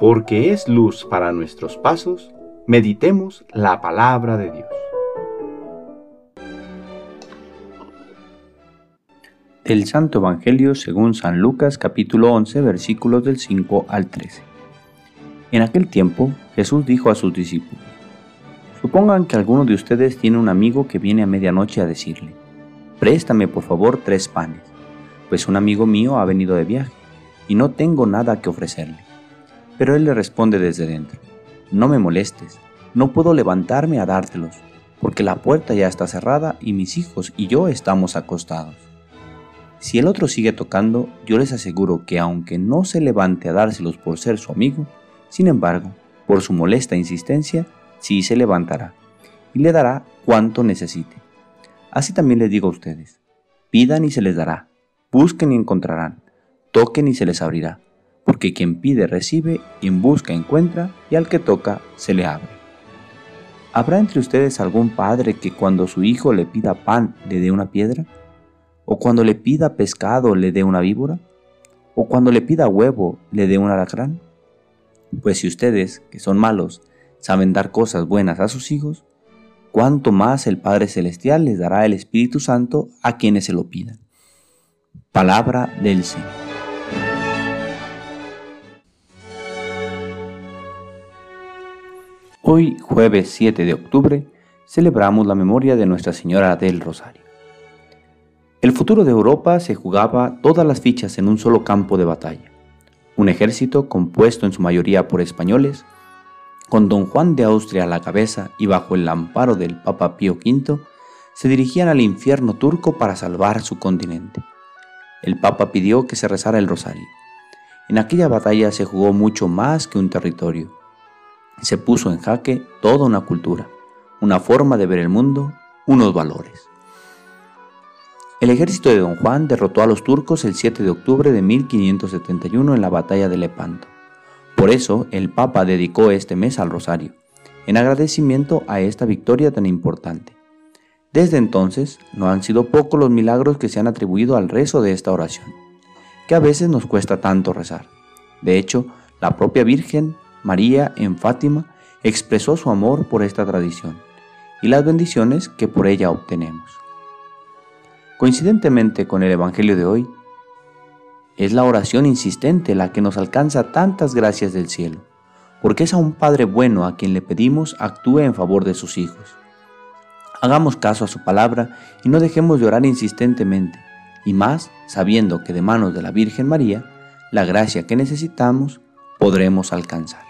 porque es luz para nuestros pasos, meditemos la palabra de Dios. El Santo Evangelio según San Lucas capítulo 11 versículos del 5 al 13. En aquel tiempo Jesús dijo a sus discípulos, Supongan que alguno de ustedes tiene un amigo que viene a medianoche a decirle, Préstame por favor tres panes, pues un amigo mío ha venido de viaje y no tengo nada que ofrecerle. Pero él le responde desde dentro, No me molestes, no puedo levantarme a dártelos, porque la puerta ya está cerrada y mis hijos y yo estamos acostados. Si el otro sigue tocando, yo les aseguro que aunque no se levante a dárselos por ser su amigo, sin embargo, por su molesta insistencia, sí se levantará y le dará cuanto necesite. Así también les digo a ustedes, pidan y se les dará, busquen y encontrarán, toquen y se les abrirá porque quien pide recibe, quien busca encuentra, y al que toca se le abre. ¿Habrá entre ustedes algún padre que cuando su hijo le pida pan le dé una piedra? ¿O cuando le pida pescado le dé una víbora? ¿O cuando le pida huevo le dé un alacrán? Pues si ustedes, que son malos, saben dar cosas buenas a sus hijos, cuánto más el Padre Celestial les dará el Espíritu Santo a quienes se lo pidan. Palabra del Señor. Hoy, jueves 7 de octubre, celebramos la memoria de Nuestra Señora del Rosario. El futuro de Europa se jugaba todas las fichas en un solo campo de batalla. Un ejército compuesto en su mayoría por españoles, con don Juan de Austria a la cabeza y bajo el amparo del Papa Pío V, se dirigían al infierno turco para salvar su continente. El Papa pidió que se rezara el rosario. En aquella batalla se jugó mucho más que un territorio se puso en jaque toda una cultura, una forma de ver el mundo, unos valores. El ejército de Don Juan derrotó a los turcos el 7 de octubre de 1571 en la batalla de Lepanto. Por eso el Papa dedicó este mes al Rosario, en agradecimiento a esta victoria tan importante. Desde entonces no han sido pocos los milagros que se han atribuido al rezo de esta oración, que a veces nos cuesta tanto rezar. De hecho, la propia Virgen María en Fátima expresó su amor por esta tradición y las bendiciones que por ella obtenemos. Coincidentemente con el Evangelio de hoy, es la oración insistente la que nos alcanza tantas gracias del cielo, porque es a un Padre bueno a quien le pedimos actúe en favor de sus hijos. Hagamos caso a su palabra y no dejemos de orar insistentemente, y más sabiendo que de manos de la Virgen María, la gracia que necesitamos podremos alcanzar.